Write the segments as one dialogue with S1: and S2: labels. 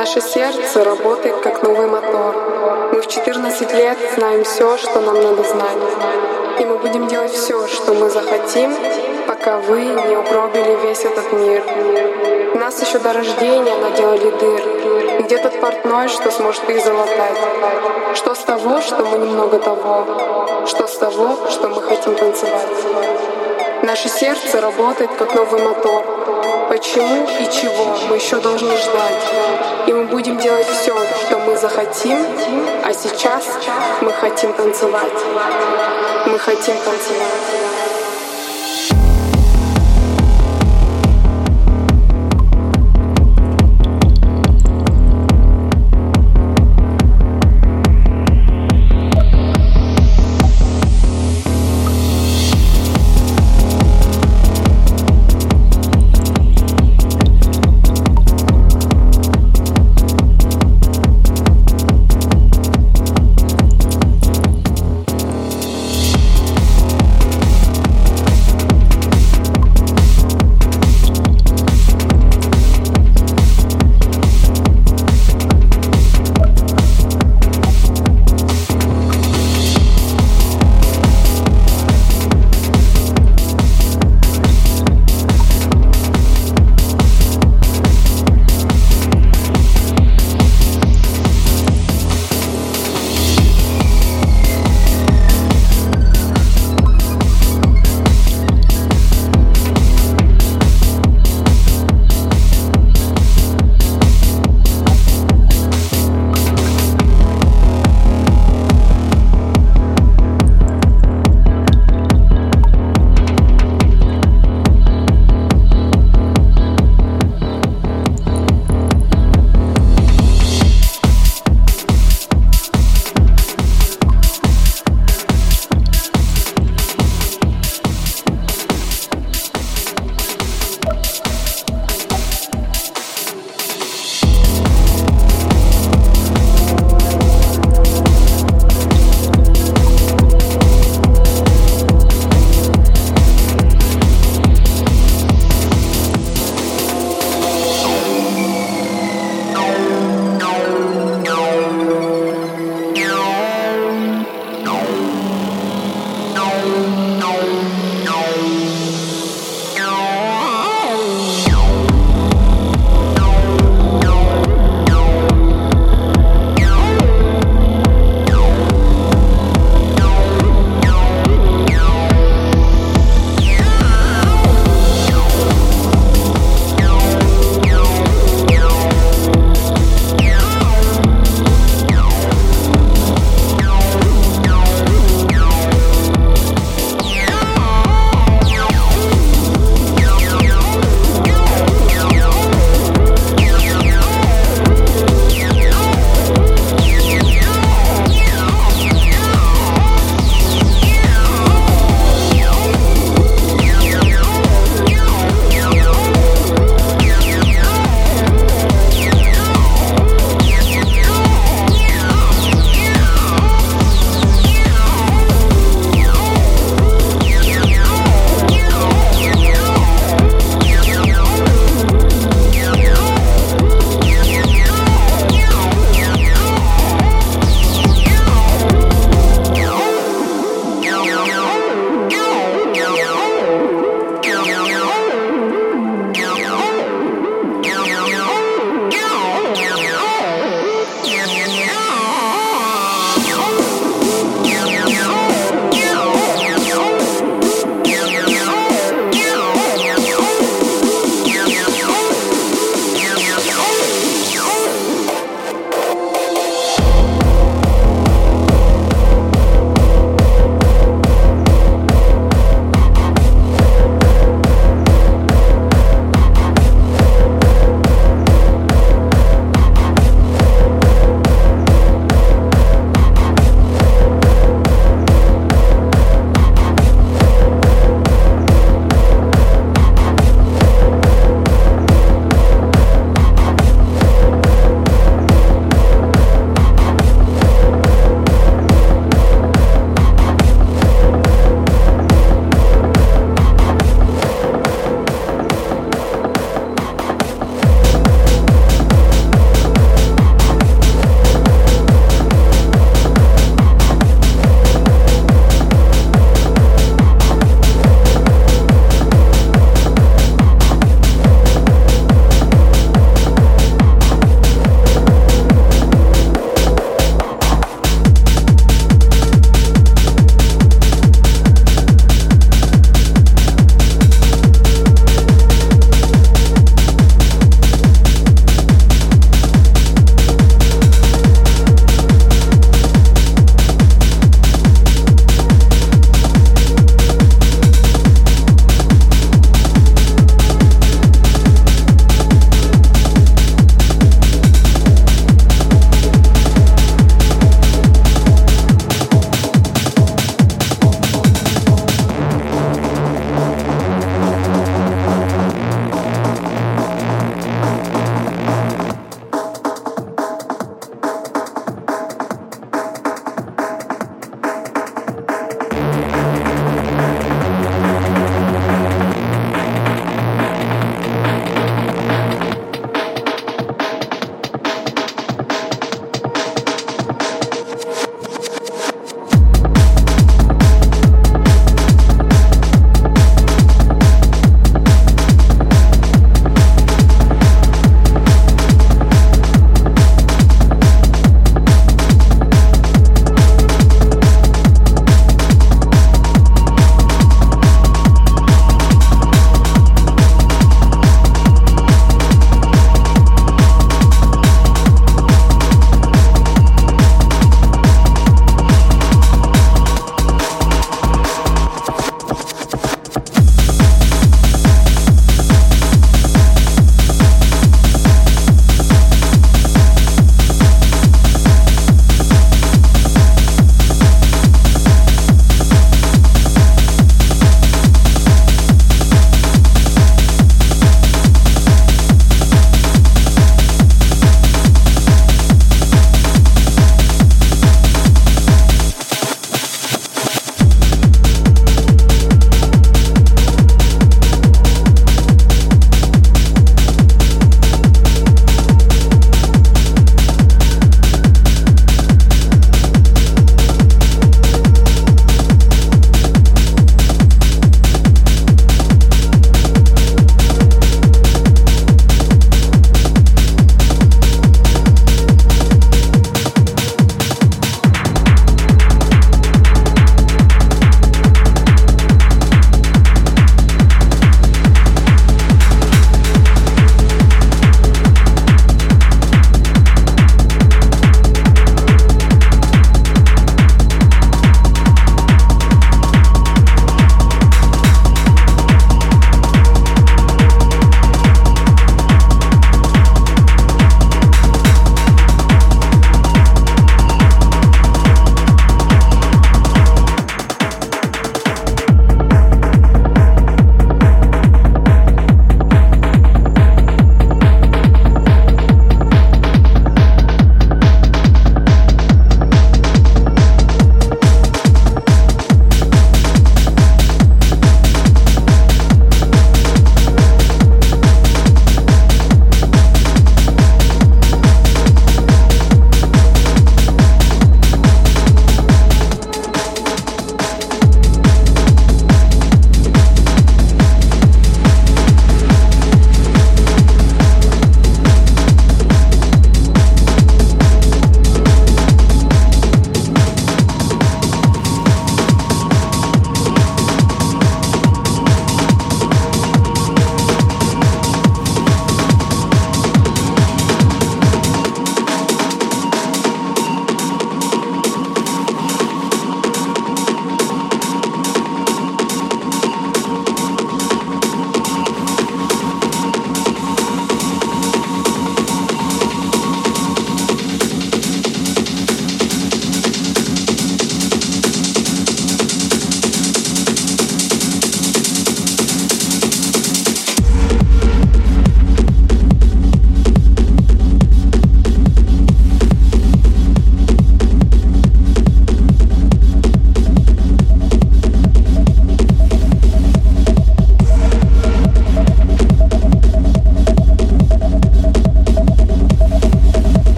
S1: Наше сердце работает как новый мотор. Мы в 14 лет знаем все, что нам надо знать. И мы будем делать все, что мы захотим, пока вы не угробили весь этот мир. Нас еще до рождения наделали дыр. Где тот портной, что сможет их залатать? Что с того, что мы немного того? Что с того, что мы хотим танцевать? Наше сердце работает как новый мотор. Почему и чего мы еще должны ждать? И мы будем делать все, что мы захотим, а сейчас мы хотим танцевать. Мы хотим танцевать.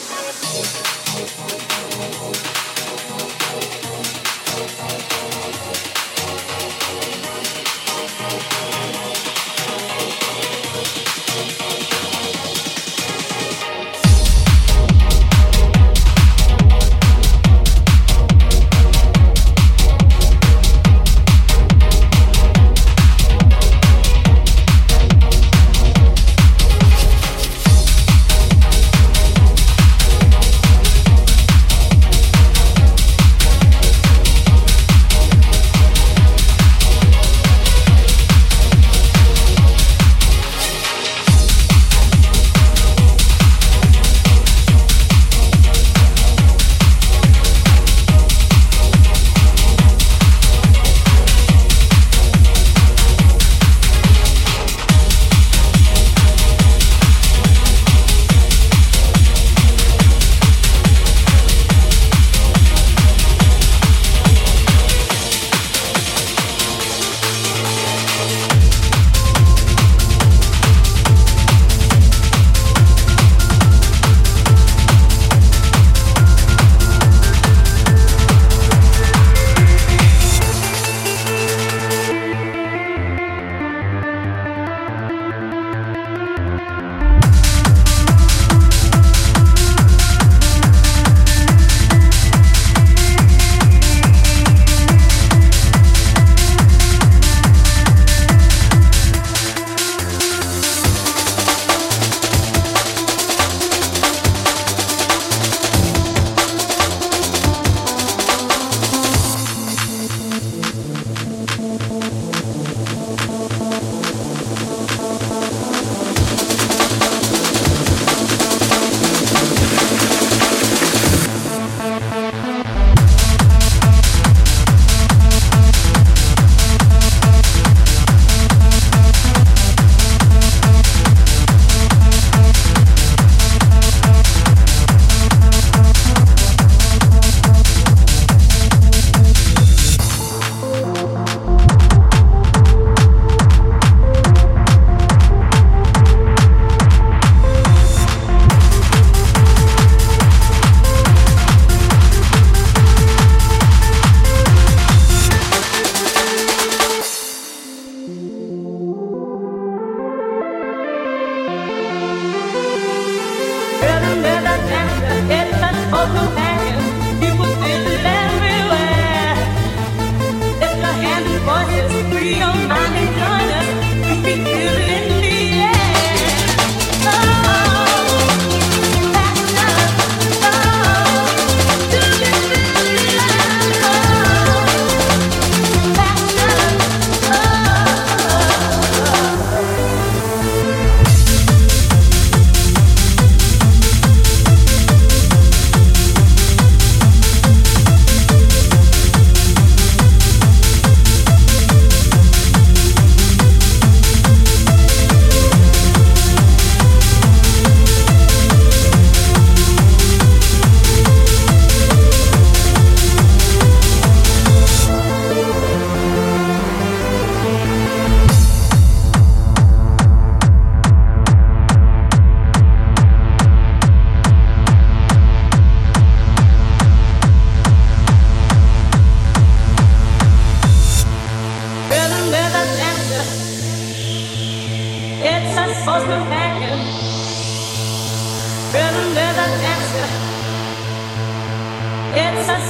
S2: Thank you.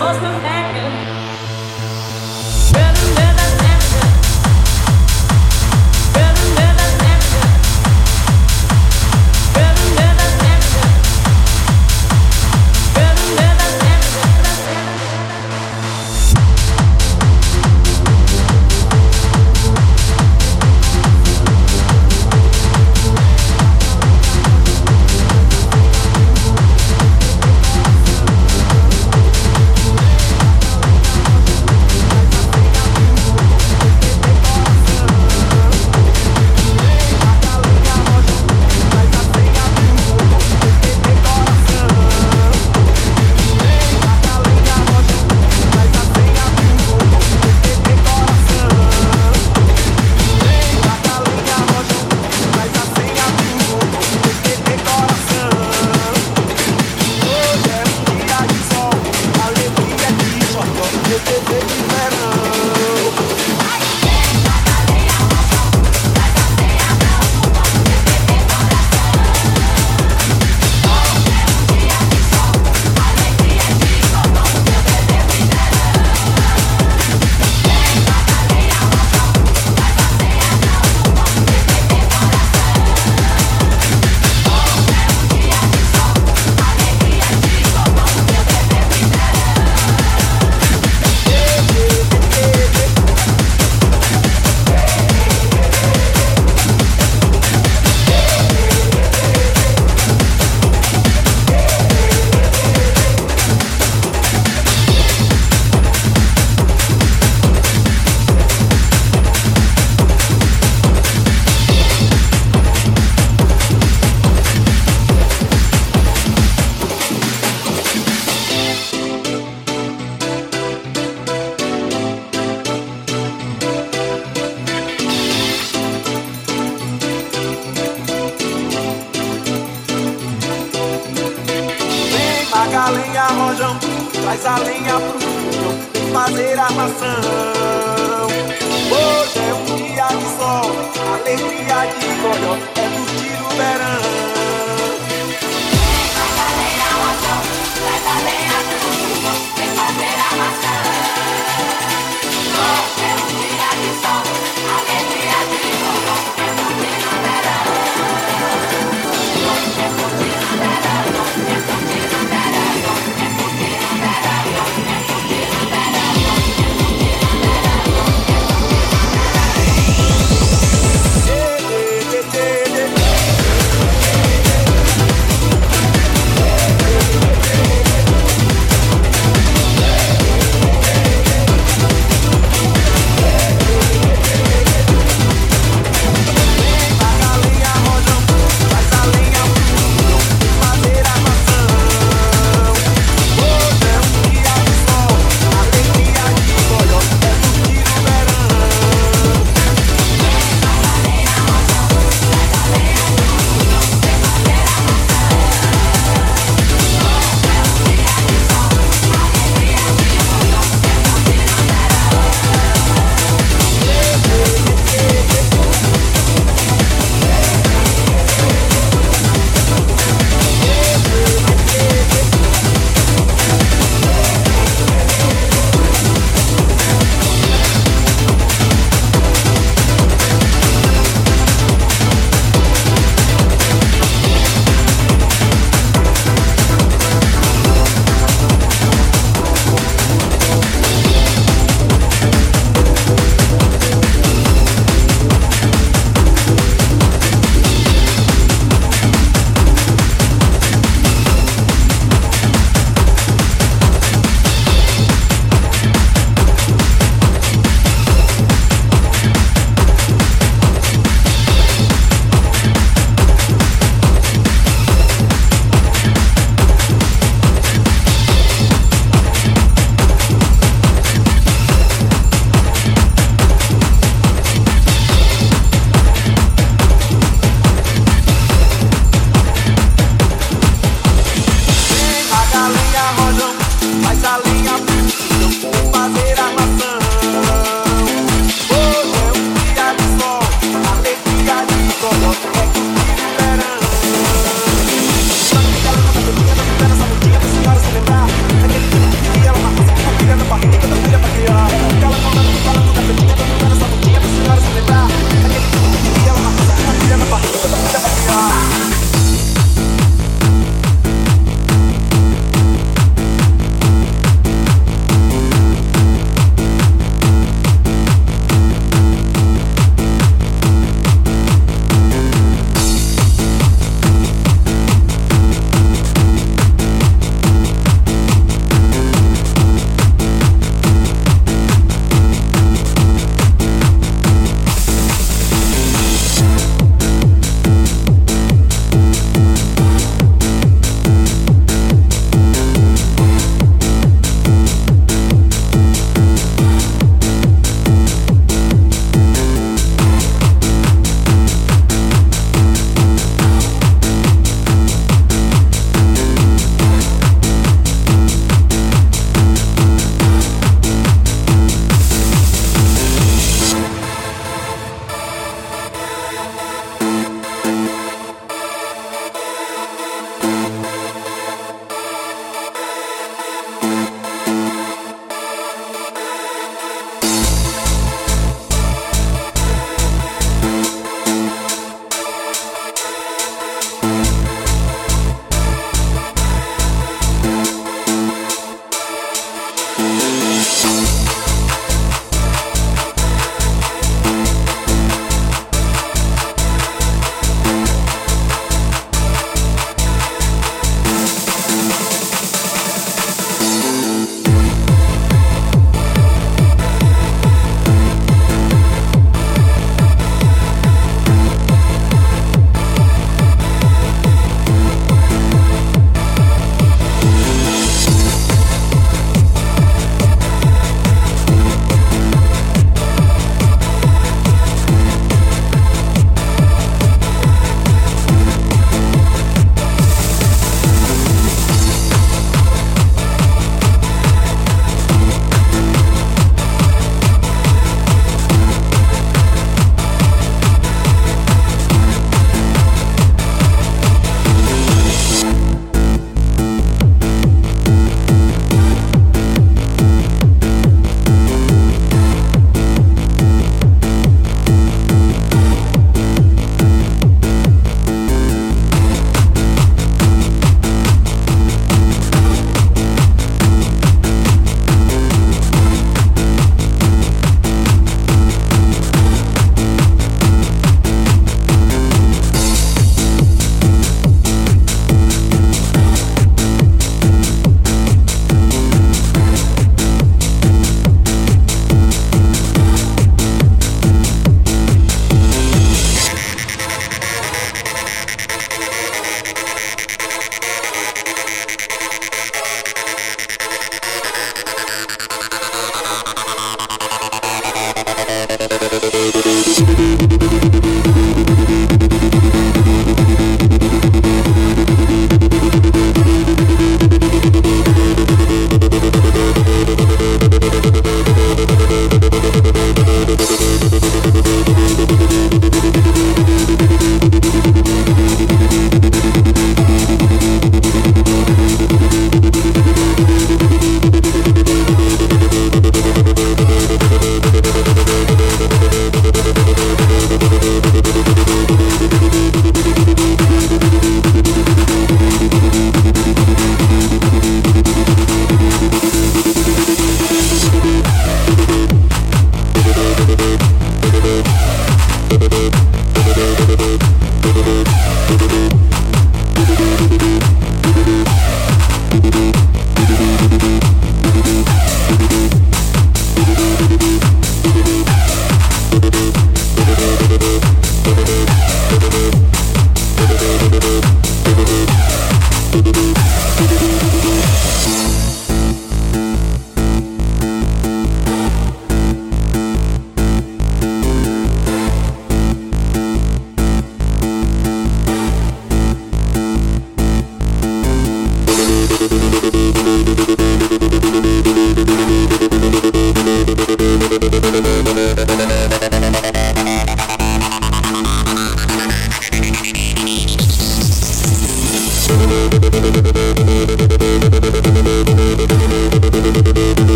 S2: Posso do rap. faz a lenha pro fogão, fazer maçã. Hoje é um dia de sol, alegria de goió, é curtir o verão.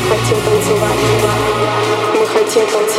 S1: Хотим танцевать. Мы хотим танцевать.